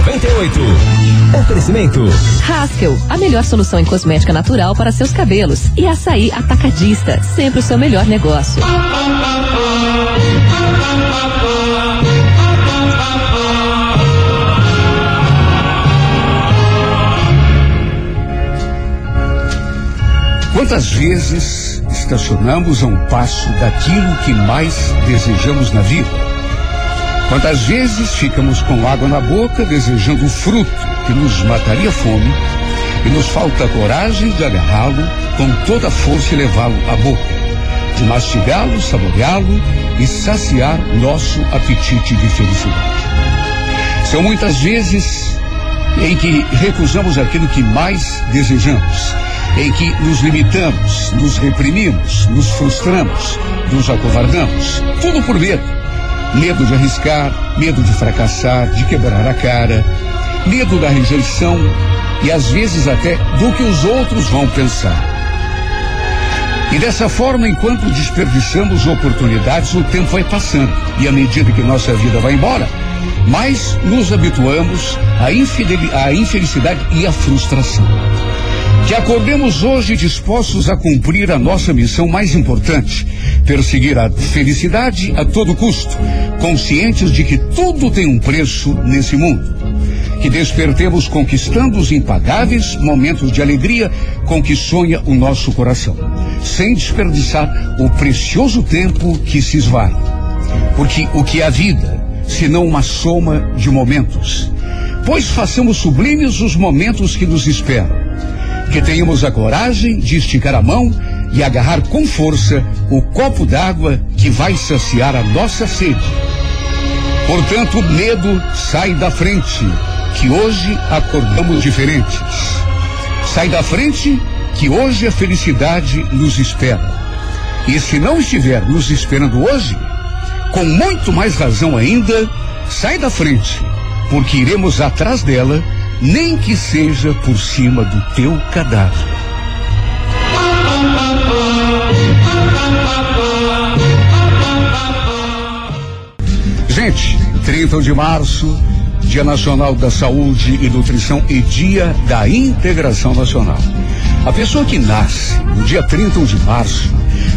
98. Oferecimento. Haskell, a melhor solução em cosmética natural para seus cabelos. E açaí atacadista, sempre o seu melhor negócio. Quantas vezes estacionamos a um passo daquilo que mais desejamos na vida? Quantas vezes ficamos com água na boca desejando o fruto que nos mataria a fome e nos falta coragem de agarrá-lo com toda a força e levá-lo à boca, de mastigá-lo, saboreá-lo e saciar nosso apetite de felicidade? São muitas vezes em que recusamos aquilo que mais desejamos em que nos limitamos, nos reprimimos, nos frustramos, nos acovardamos. Tudo por medo. Medo de arriscar, medo de fracassar, de quebrar a cara, medo da rejeição e às vezes até do que os outros vão pensar. E dessa forma, enquanto desperdiçamos oportunidades, o tempo vai passando. E à medida que nossa vida vai embora, mais nos habituamos à, infelicidade e à frustração. Que acordemos hoje dispostos a cumprir a nossa missão mais importante, perseguir a felicidade a todo custo, conscientes de que tudo tem um preço nesse mundo. Que despertemos conquistando os impagáveis momentos de alegria com que sonha o nosso coração, sem desperdiçar o precioso tempo que se esvai. Porque o que é a vida, senão uma soma de momentos? Pois façamos sublimes os momentos que nos esperam que tenhamos a coragem de esticar a mão e agarrar com força o copo d'água que vai saciar a nossa sede. Portanto, medo sai da frente, que hoje acordamos diferentes. Sai da frente, que hoje a felicidade nos espera. E se não estiver nos esperando hoje, com muito mais razão ainda, sai da frente, porque iremos atrás dela nem que seja por cima do teu cadáver. Gente, 30 de março, Dia Nacional da Saúde e Nutrição e Dia da Integração Nacional. A pessoa que nasce no dia 30 de março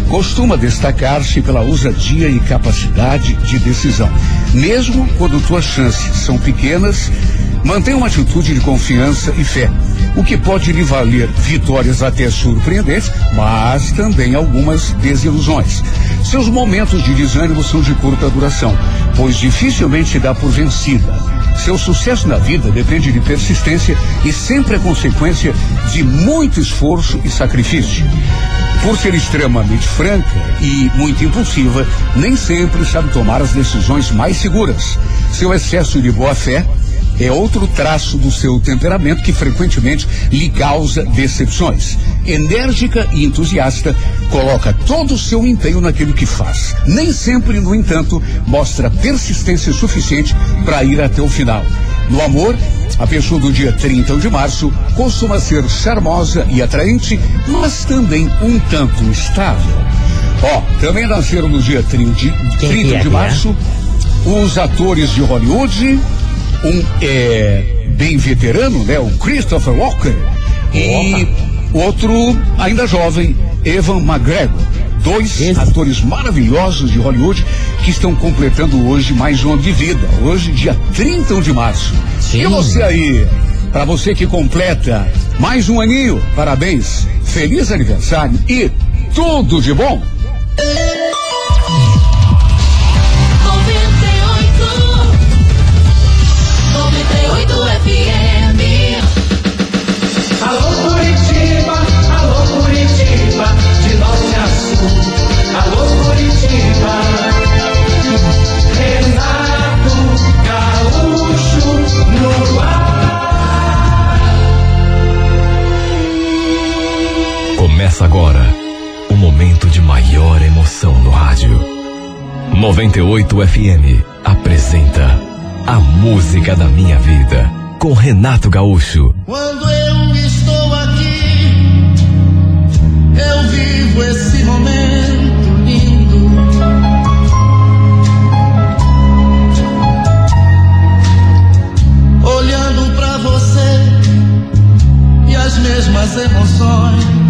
costuma destacar-se pela ousadia e capacidade de decisão. Mesmo quando tuas chances são pequenas, mantenha uma atitude de confiança e fé, o que pode lhe valer vitórias até surpreendentes, mas também algumas desilusões. Seus momentos de desânimo são de curta duração, pois dificilmente dá por vencida. Seu sucesso na vida depende de persistência e sempre é consequência de muito esforço e sacrifício. Por ser extremamente franca e muito impulsiva, nem sempre sabe tomar as decisões mais seguras. Seu excesso de boa fé é outro traço do seu temperamento que frequentemente lhe causa decepções. Enérgica e entusiasta, coloca todo o seu empenho naquilo que faz. Nem sempre, no entanto, mostra persistência suficiente para ir até o final. No amor, a pessoa do dia 30 de março costuma ser charmosa e atraente, mas também um tanto estável. Ó, oh, também nasceram no dia 30 de, 30 é, de é? março os atores de Hollywood, um é, bem veterano, né? O Christopher Walker. E outro ainda jovem, Evan McGregor. Dois Esse. atores maravilhosos de Hollywood que estão completando hoje mais um ano de vida. Hoje, dia 31 de março. Sim. E você aí, para você que completa mais um aninho, parabéns, feliz aniversário e tudo de bom. 98 FM apresenta A Música da Minha Vida com Renato Gaúcho. Quando eu estou aqui, eu vivo esse momento lindo. Olhando pra você e as mesmas emoções.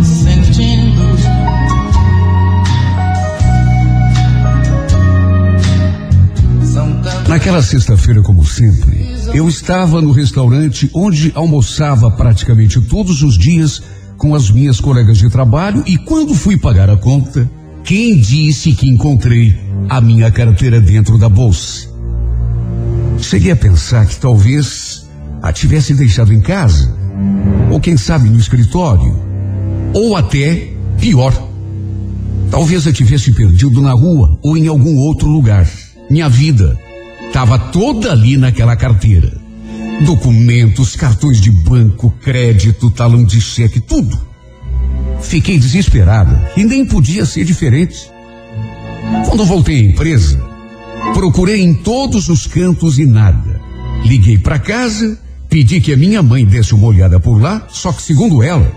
Naquela sexta-feira, como sempre, eu estava no restaurante onde almoçava praticamente todos os dias com as minhas colegas de trabalho e quando fui pagar a conta, quem disse que encontrei a minha carteira dentro da bolsa? Cheguei a pensar que talvez a tivesse deixado em casa, ou quem sabe no escritório, ou até pior. Talvez a tivesse perdido na rua ou em algum outro lugar. Minha vida estava toda ali naquela carteira. Documentos, cartões de banco, crédito, talão de cheque, tudo. Fiquei desesperada e nem podia ser diferente. Quando voltei à empresa, procurei em todos os cantos e nada. Liguei para casa, pedi que a minha mãe desse uma olhada por lá, só que segundo ela,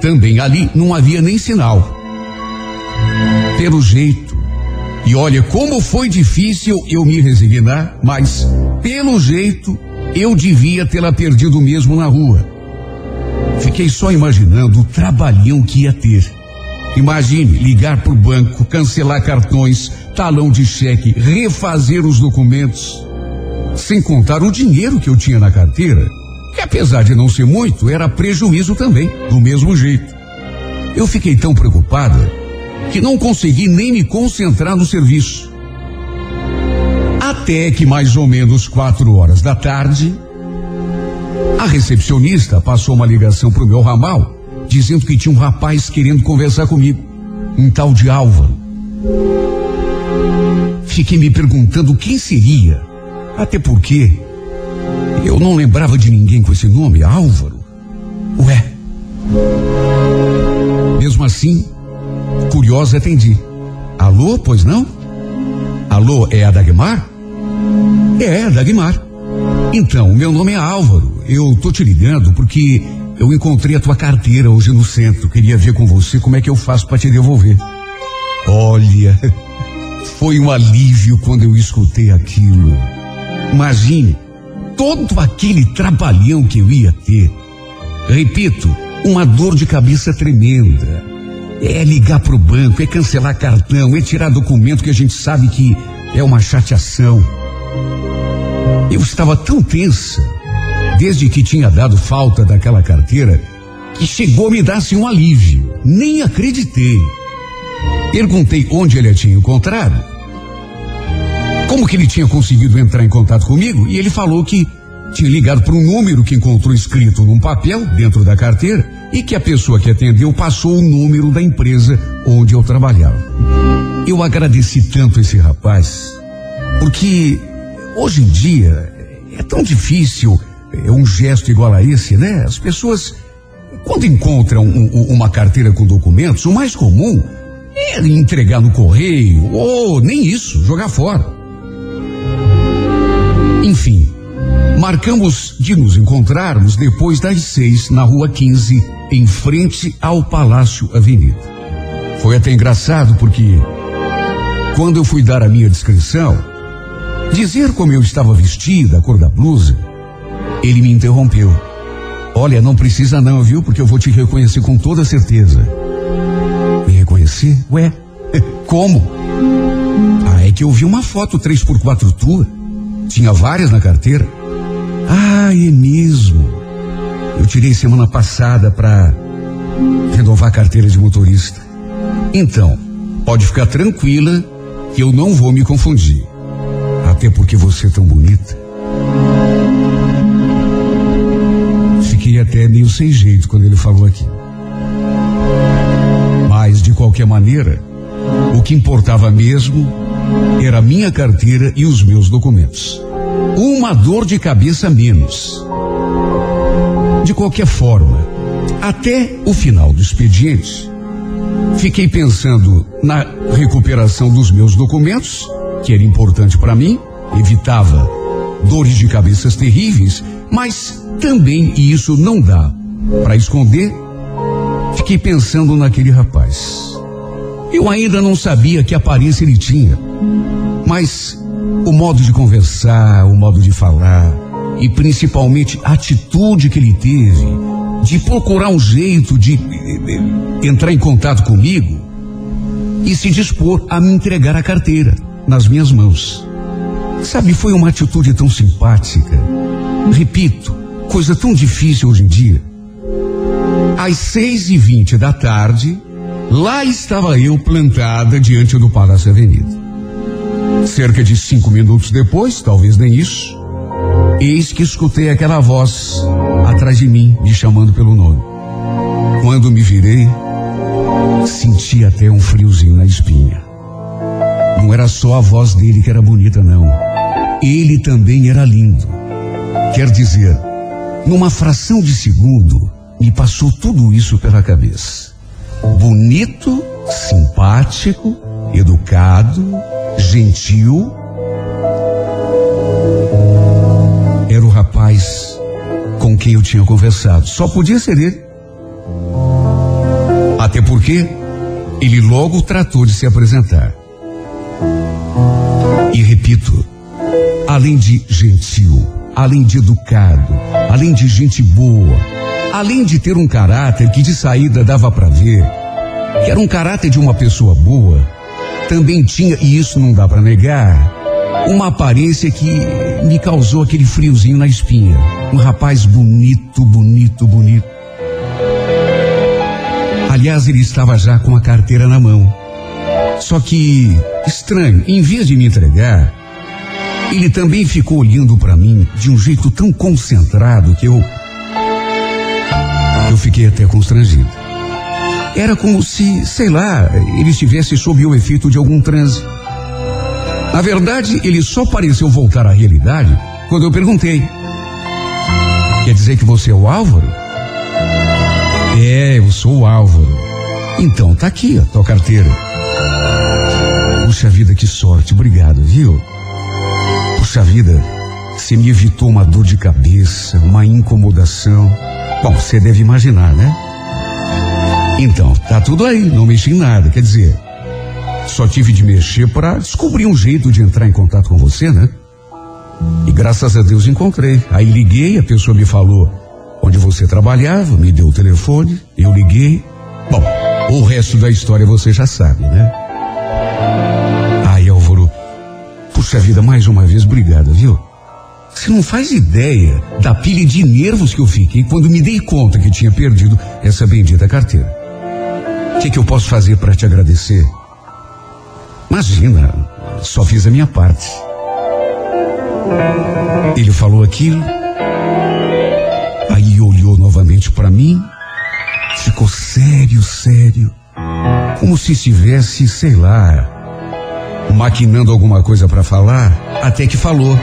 também ali não havia nem sinal. Pelo jeito, e olha como foi difícil eu me resignar, mas pelo jeito eu devia tê-la perdido mesmo na rua. Fiquei só imaginando o trabalhão que ia ter. Imagine ligar para o banco, cancelar cartões, talão de cheque, refazer os documentos. Sem contar o dinheiro que eu tinha na carteira, que apesar de não ser muito, era prejuízo também, do mesmo jeito. Eu fiquei tão preocupada que não consegui nem me concentrar no serviço. Até que mais ou menos quatro horas da tarde, a recepcionista passou uma ligação para o meu ramal, dizendo que tinha um rapaz querendo conversar comigo, um tal de Álvaro. Fiquei me perguntando quem seria, até porque eu não lembrava de ninguém com esse nome, Álvaro. Ué. Mesmo assim, curiosa atendi. Alô, pois não? Alô, é a Dagmar? É, Dagmar. Então, meu nome é Álvaro. Eu tô te ligando porque eu encontrei a tua carteira hoje no centro. Queria ver com você como é que eu faço para te devolver. Olha, foi um alívio quando eu escutei aquilo. Imagine todo aquele trabalhão que eu ia ter. Repito, uma dor de cabeça tremenda. É ligar pro banco, é cancelar cartão, é tirar documento que a gente sabe que é uma chateação. Eu estava tão tensa, desde que tinha dado falta daquela carteira, que chegou a me dar assim um alívio. Nem acreditei. Perguntei onde ele a tinha encontrado. Como que ele tinha conseguido entrar em contato comigo? E ele falou que tinha ligado para um número que encontrou escrito num papel dentro da carteira e que a pessoa que atendeu passou o número da empresa onde eu trabalhava. Eu agradeci tanto esse rapaz, porque hoje em dia é tão difícil é um gesto igual a esse, né? As pessoas, quando encontram um, uma carteira com documentos, o mais comum é entregar no correio, ou nem isso, jogar fora. Enfim, marcamos de nos encontrarmos depois das seis na rua 15, em frente ao Palácio Avenida. Foi até engraçado porque, quando eu fui dar a minha descrição, dizer como eu estava vestida, a cor da blusa, ele me interrompeu. Olha, não precisa não, viu? Porque eu vou te reconhecer com toda certeza. Me reconhecer? Ué, como? Ah, é que eu vi uma foto 3x4 tua. Tinha várias na carteira. Ah, é mesmo. Eu tirei semana passada para renovar a carteira de motorista. Então, pode ficar tranquila que eu não vou me confundir. Até porque você é tão bonita. Fiquei até meio sem jeito quando ele falou aqui. Mas, de qualquer maneira, o que importava mesmo era a minha carteira e os meus documentos. Uma dor de cabeça menos. De qualquer forma, até o final do expediente, fiquei pensando na recuperação dos meus documentos, que era importante para mim, evitava dores de cabeças terríveis, mas também e isso não dá para esconder. Fiquei pensando naquele rapaz. Eu ainda não sabia que aparência ele tinha, mas o modo de conversar, o modo de falar e principalmente a atitude que ele teve de procurar um jeito de eh, entrar em contato comigo e se dispor a me entregar a carteira nas minhas mãos. Sabe, foi uma atitude tão simpática. Repito, coisa tão difícil hoje em dia. Às seis e vinte da tarde, lá estava eu plantada diante do Palácio Avenida. Cerca de cinco minutos depois, talvez nem isso, eis que escutei aquela voz atrás de mim, me chamando pelo nome. Quando me virei, senti até um friozinho na espinha. Não era só a voz dele que era bonita, não. Ele também era lindo. Quer dizer, numa fração de segundo, me passou tudo isso pela cabeça. Bonito, simpático, educado, gentil. Era o rapaz com quem eu tinha conversado. Só podia ser ele. Até porque ele logo tratou de se apresentar. E repito, além de gentil, além de educado, além de gente boa, além de ter um caráter que de saída dava para ver, que era um caráter de uma pessoa boa, também tinha, e isso não dá para negar, uma aparência que me causou aquele friozinho na espinha. Um rapaz bonito, bonito, bonito. Aliás, ele estava já com a carteira na mão. Só que, estranho, em vez de me entregar, ele também ficou olhando para mim de um jeito tão concentrado que eu. Eu fiquei até constrangido. Era como se, sei lá, ele estivesse sob o efeito de algum transe. Na verdade, ele só pareceu voltar à realidade quando eu perguntei: Quer dizer que você é o Álvaro? É, eu sou o Álvaro. Então, tá aqui a tua carteira. Puxa vida, que sorte, obrigado, viu? Puxa vida, você me evitou uma dor de cabeça, uma incomodação. Bom, você deve imaginar, né? Então, tá tudo aí, não mexi em nada, quer dizer, só tive de mexer para descobrir um jeito de entrar em contato com você, né? E graças a Deus encontrei. Aí liguei, a pessoa me falou onde você trabalhava, me deu o telefone, eu liguei. Bom, o resto da história você já sabe, né? Ai, Álvaro, puxa vida, mais uma vez, obrigado, viu? Você não faz ideia da pilha de nervos que eu fiquei quando me dei conta que tinha perdido essa bendita carteira. O que, que eu posso fazer para te agradecer? Imagina, só fiz a minha parte. Ele falou aquilo, aí olhou novamente para mim, ficou sério, sério, como se estivesse, sei lá, maquinando alguma coisa para falar, até que falou.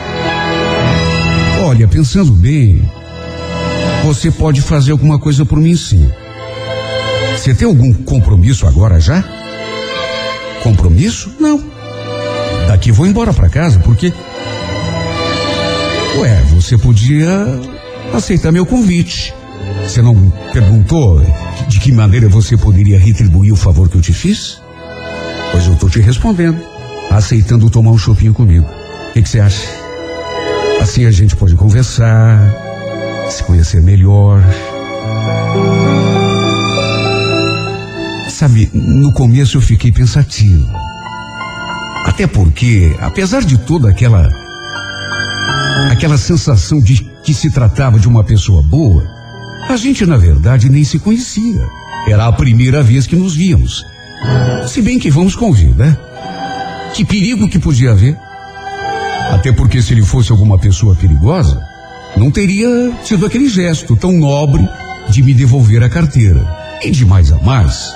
Olha, pensando bem, você pode fazer alguma coisa por mim sim. Você tem algum compromisso agora já? Compromisso? Não. Daqui vou embora para casa, porque. Ué, você podia aceitar meu convite. Você não perguntou de que maneira você poderia retribuir o favor que eu te fiz? Pois eu tô te respondendo, aceitando tomar um chopinho comigo. O que você acha? Assim a gente pode conversar, se conhecer melhor. Sabe, no começo eu fiquei pensativo. Até porque, apesar de toda aquela aquela sensação de que se tratava de uma pessoa boa, a gente na verdade nem se conhecia. Era a primeira vez que nos víamos. Se bem que vamos convir, né? Que perigo que podia haver? Até porque se ele fosse alguma pessoa perigosa, não teria tido aquele gesto tão nobre de me devolver a carteira. E de mais a mais,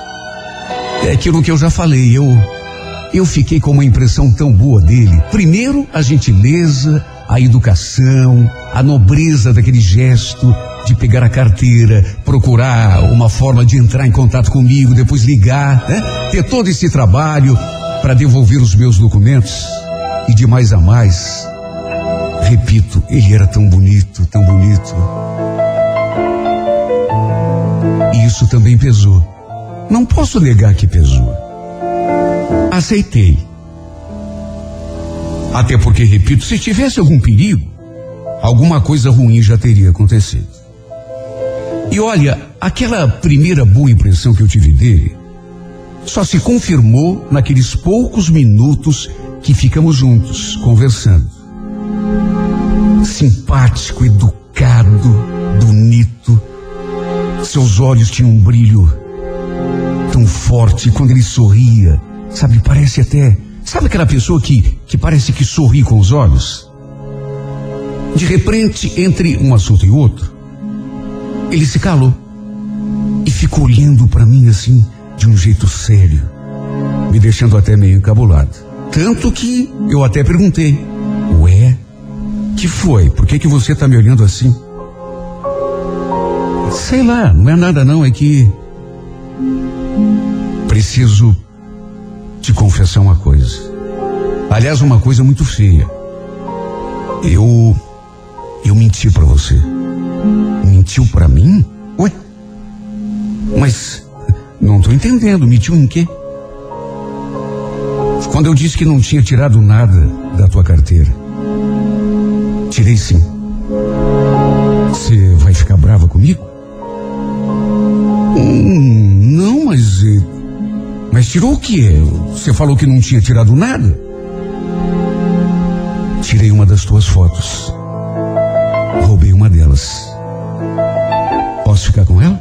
é aquilo que eu já falei, eu eu fiquei com uma impressão tão boa dele. Primeiro, a gentileza, a educação, a nobreza daquele gesto de pegar a carteira, procurar uma forma de entrar em contato comigo, depois ligar, né? Ter todo esse trabalho para devolver os meus documentos. E de mais a mais, repito, ele era tão bonito, tão bonito. E isso também pesou. Não posso negar que pesou. Aceitei. Até porque, repito, se tivesse algum perigo, alguma coisa ruim já teria acontecido. E olha, aquela primeira boa impressão que eu tive dele só se confirmou naqueles poucos minutos que ficamos juntos, conversando. Simpático, educado, bonito. Seus olhos tinham um brilho tão forte quando ele sorria. Sabe, parece até. Sabe aquela pessoa que, que parece que sorri com os olhos? De repente, entre um assunto e outro, ele se calou e ficou olhando para mim assim, de um jeito sério, me deixando até meio encabulado. Tanto que eu até perguntei: Ué, que foi? Por que, que você está me olhando assim? Sei lá, não é nada não, é que. Preciso te confessar uma coisa. Aliás, uma coisa muito feia. Eu. Eu menti para você. Mentiu para mim? Ué? Mas não tô entendendo, mentiu em quê? Quando eu disse que não tinha tirado nada da tua carteira. Tirei sim. Você vai ficar brava comigo? Hum, não, mas. Mas tirou o quê? Você falou que não tinha tirado nada? Tirei uma das tuas fotos. Roubei uma delas. Posso ficar com ela?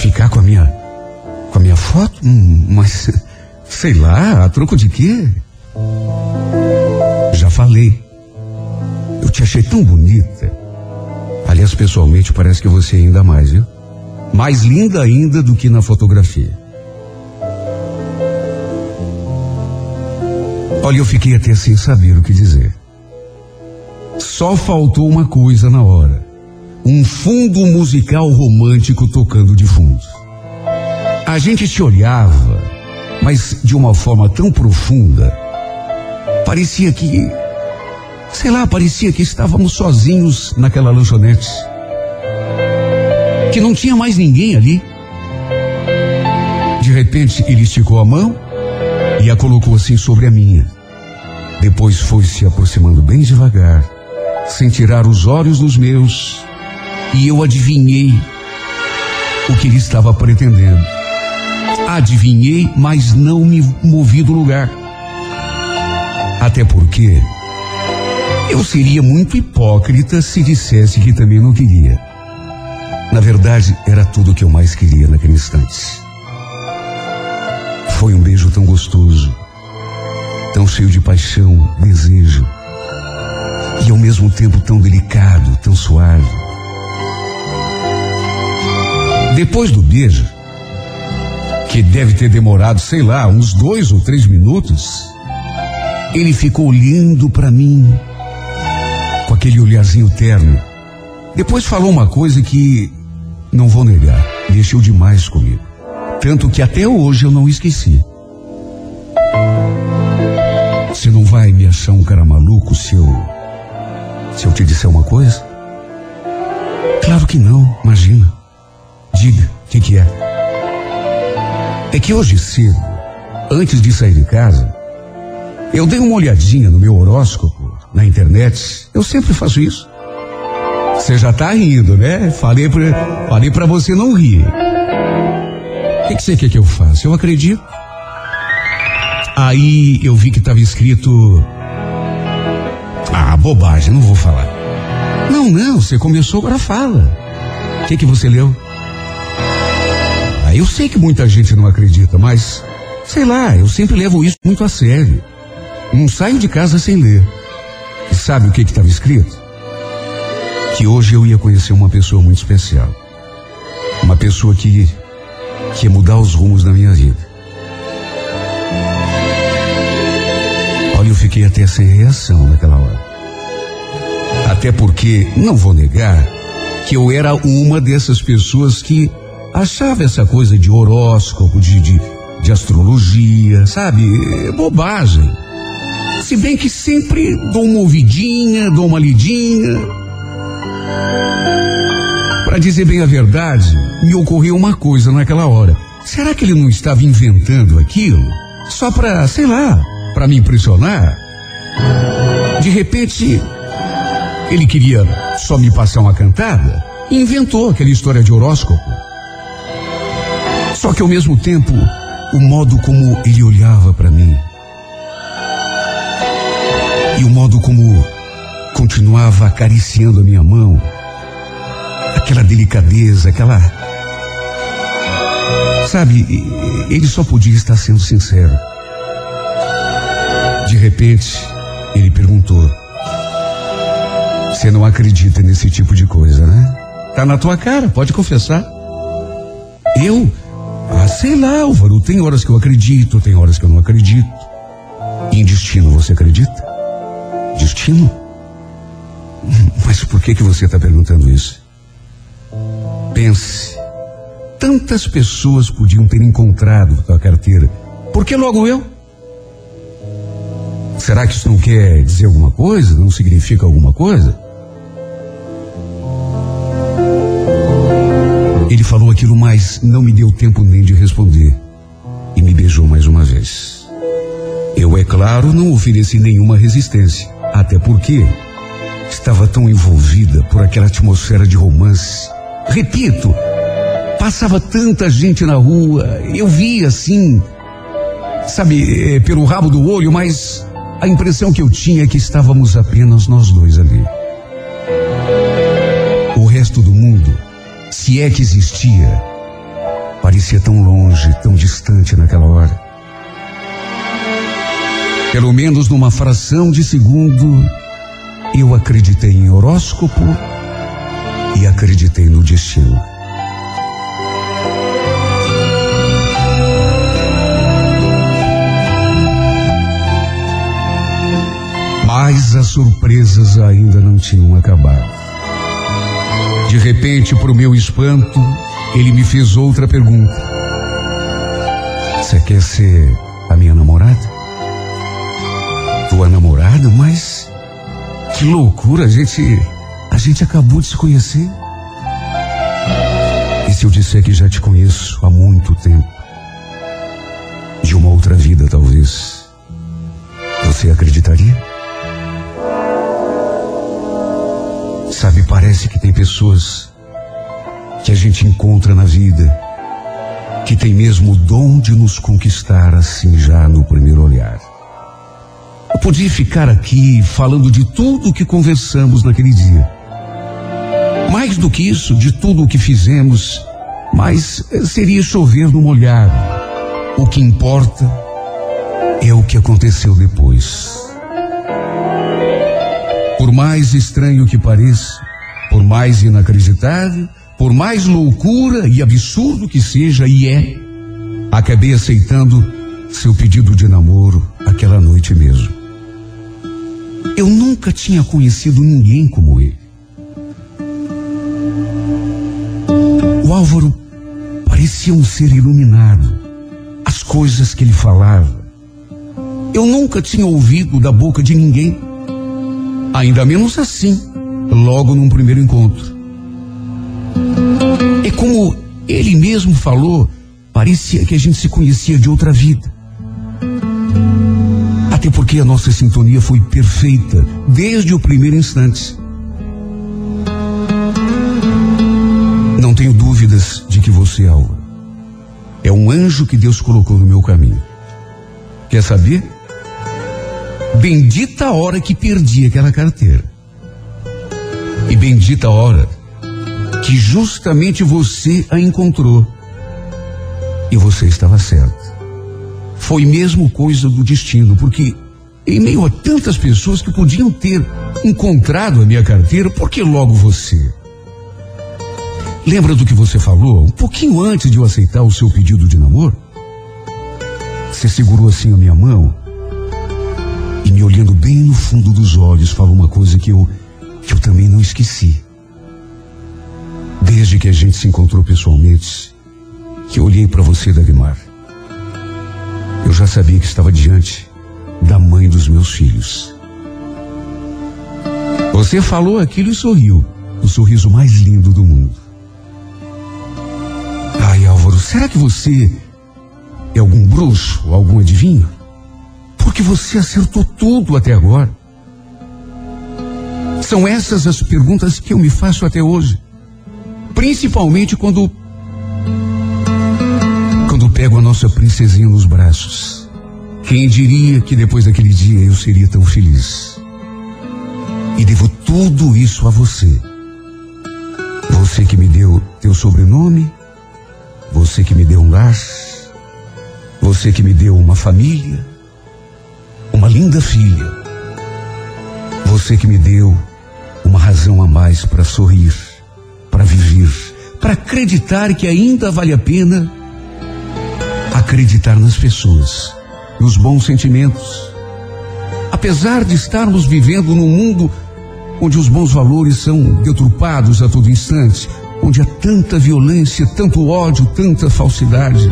Ficar com a minha. com a minha foto? Hum, mas. sei lá, a troco de quê? Já falei. Eu te achei tão bonita. Aliás, pessoalmente, parece que você é ainda mais, viu? Mais linda ainda do que na fotografia. Olha, eu fiquei até sem saber o que dizer. Só faltou uma coisa na hora um fundo musical romântico tocando de fundo. A gente se olhava, mas de uma forma tão profunda, parecia que, sei lá, parecia que estávamos sozinhos naquela lanchonete. Que não tinha mais ninguém ali. De repente, ele esticou a mão e a colocou assim sobre a minha. Depois foi se aproximando bem devagar, sem tirar os olhos dos meus e eu adivinhei o que ele estava pretendendo. Adivinhei, mas não me movi do lugar. Até porque eu seria muito hipócrita se dissesse que também não queria. Na verdade, era tudo o que eu mais queria naquele instante. Foi um beijo tão gostoso, tão cheio de paixão, desejo, e ao mesmo tempo tão delicado, tão suave. Depois do beijo, que deve ter demorado, sei lá, uns dois ou três minutos, ele ficou olhando para mim com aquele olharzinho terno. Depois falou uma coisa que, não vou negar, mexeu demais comigo. Tanto que até hoje eu não esqueci. Você não vai me achar um cara maluco se eu. se eu te disser uma coisa? Claro que não, imagina. Diga, o que, que é? É que hoje cedo, antes de sair de casa, eu dei uma olhadinha no meu horóscopo na internet. Eu sempre faço isso. Você já tá rindo, né? Falei pra, falei pra você não rir. O que, que você quer que eu faça? Eu acredito. Aí eu vi que estava escrito. Ah, bobagem, não vou falar. Não, não, você começou, agora fala. O que, que você leu? eu sei que muita gente não acredita, mas sei lá, eu sempre levo isso muito a sério. Não saio de casa sem ler. E sabe o que estava escrito? Que hoje eu ia conhecer uma pessoa muito especial. Uma pessoa que, que ia mudar os rumos da minha vida. Eu fiquei até sem reação naquela hora. Até porque, não vou negar, que eu era uma dessas pessoas que achava essa coisa de horóscopo, de, de, de astrologia, sabe? É bobagem. Se bem que sempre dou uma ouvidinha, dou uma lidinha. Para dizer bem a verdade, me ocorreu uma coisa naquela hora. Será que ele não estava inventando aquilo? Só para, sei lá, para me impressionar? De repente, ele queria só me passar uma cantada? inventou aquela história de horóscopo. Só que ao mesmo tempo, o modo como ele olhava para mim e o modo como continuava acariciando a minha mão, aquela delicadeza, aquela. Sabe, ele só podia estar sendo sincero. De repente, ele perguntou: Você não acredita nesse tipo de coisa, né? Tá na tua cara, pode confessar. Eu? Ah, sei lá, Álvaro, tem horas que eu acredito, tem horas que eu não acredito. Em destino você acredita? Destino? Mas por que que você está perguntando isso? Pense. Tantas pessoas podiam ter encontrado a carteira. Por que logo eu? Será que isso não quer dizer alguma coisa? Não significa alguma coisa? Ele falou aquilo, mas não me deu tempo nem de responder. E me beijou mais uma vez. Eu, é claro, não ofereci nenhuma resistência. Até porque estava tão envolvida por aquela atmosfera de romance. Repito, passava tanta gente na rua, eu via assim, sabe, é, pelo rabo do olho, mas a impressão que eu tinha é que estávamos apenas nós dois ali. O resto do mundo, se é que existia, parecia tão longe, tão distante naquela hora. Pelo menos numa fração de segundo, eu acreditei em horóscopo e acreditei no destino. Mas as surpresas ainda não tinham acabado. De repente, para o meu espanto, ele me fez outra pergunta. Você quer ser a minha namorada? Tua namorada? Mas que loucura, a gente a gente acabou de se conhecer. E se eu disser que já te conheço há muito tempo? De uma outra vida, talvez. Você acreditaria? Sabe, parece que tem pessoas que a gente encontra na vida que tem mesmo o dom de nos conquistar assim já no primeiro olhar. Eu podia ficar aqui falando de tudo o que conversamos naquele dia. Mais do que isso, de tudo o que fizemos, mas seria chover no molhado. O que importa é o que aconteceu depois. Por mais estranho que pareça, por mais inacreditável, por mais loucura e absurdo que seja, e é, acabei aceitando seu pedido de namoro aquela noite mesmo. Eu nunca tinha conhecido ninguém como ele. O Álvaro parecia um ser iluminado. As coisas que ele falava. Eu nunca tinha ouvido da boca de ninguém. Ainda menos assim, logo num primeiro encontro. É como ele mesmo falou, parecia que a gente se conhecia de outra vida. Até porque a nossa sintonia foi perfeita desde o primeiro instante. Não tenho dúvidas de que você, Alva, é um anjo que Deus colocou no meu caminho. Quer saber? Bendita a hora que perdi aquela carteira. E bendita a hora que justamente você a encontrou. E você estava certo. Foi mesmo coisa do destino, porque em meio a tantas pessoas que podiam ter encontrado a minha carteira, por que logo você? Lembra do que você falou um pouquinho antes de eu aceitar o seu pedido de namoro? Você segurou assim a minha mão me olhando bem no fundo dos olhos falou uma coisa que eu que eu também não esqueci. Desde que a gente se encontrou pessoalmente, que eu olhei para você, Dagmar, eu já sabia que estava diante da mãe dos meus filhos. Você falou aquilo e sorriu, o sorriso mais lindo do mundo. Ai, Álvaro, será que você é algum bruxo, algum adivinho? Porque você acertou tudo até agora. São essas as perguntas que eu me faço até hoje. Principalmente quando. Quando pego a nossa princesinha nos braços. Quem diria que depois daquele dia eu seria tão feliz? E devo tudo isso a você. Você que me deu teu sobrenome, você que me deu um lar, você que me deu uma família, uma linda filha, você que me deu uma razão a mais para sorrir, para viver, para acreditar que ainda vale a pena acreditar nas pessoas, nos bons sentimentos. Apesar de estarmos vivendo num mundo onde os bons valores são deturpados a todo instante, onde há tanta violência, tanto ódio, tanta falsidade.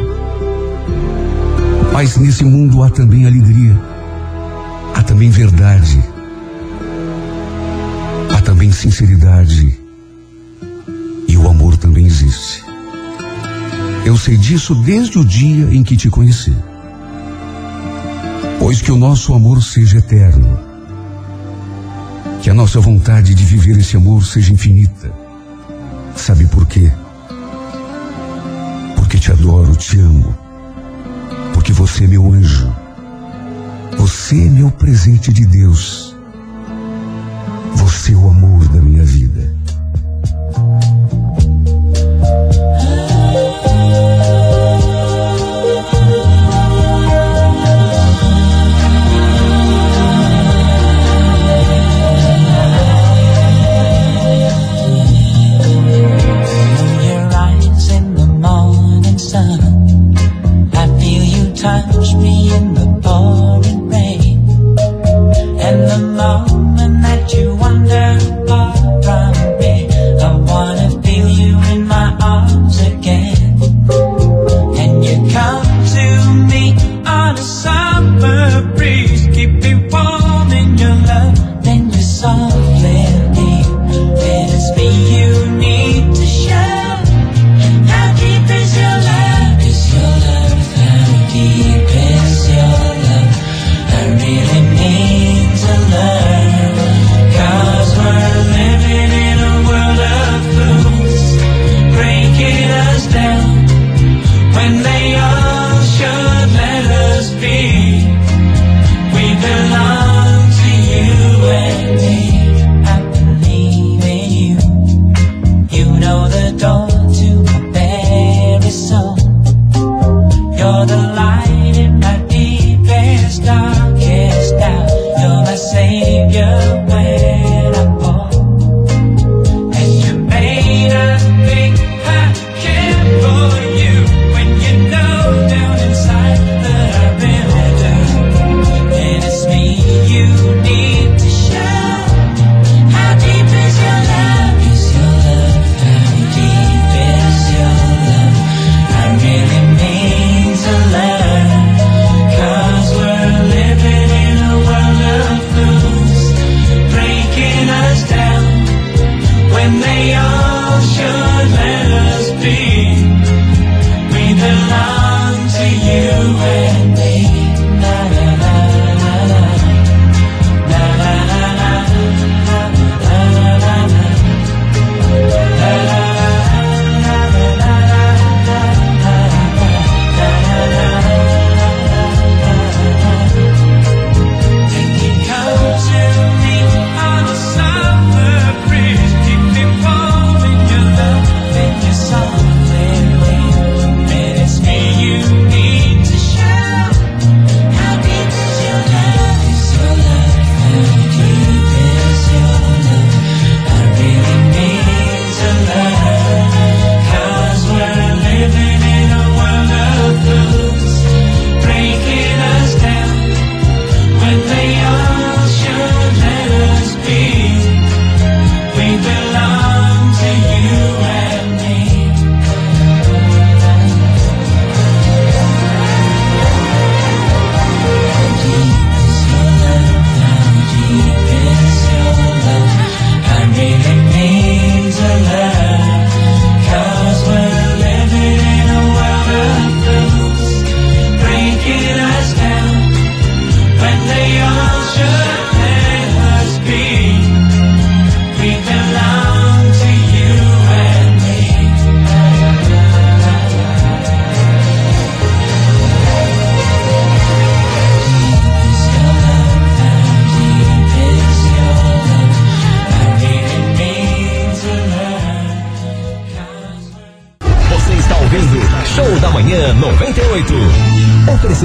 Mas nesse mundo há também alegria, também verdade, há também sinceridade e o amor também existe. Eu sei disso desde o dia em que te conheci. Pois que o nosso amor seja eterno que a nossa vontade de viver esse amor seja infinita. Sabe por quê? Porque te adoro, te amo. Porque você é meu anjo. Você é meu presente de Deus. Você é o amor da minha vida. And the moment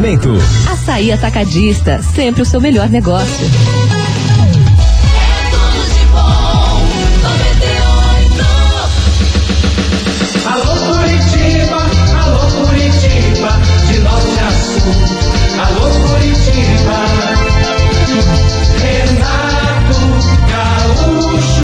Oferecimento. Açaí Atacadista, sempre o seu melhor negócio.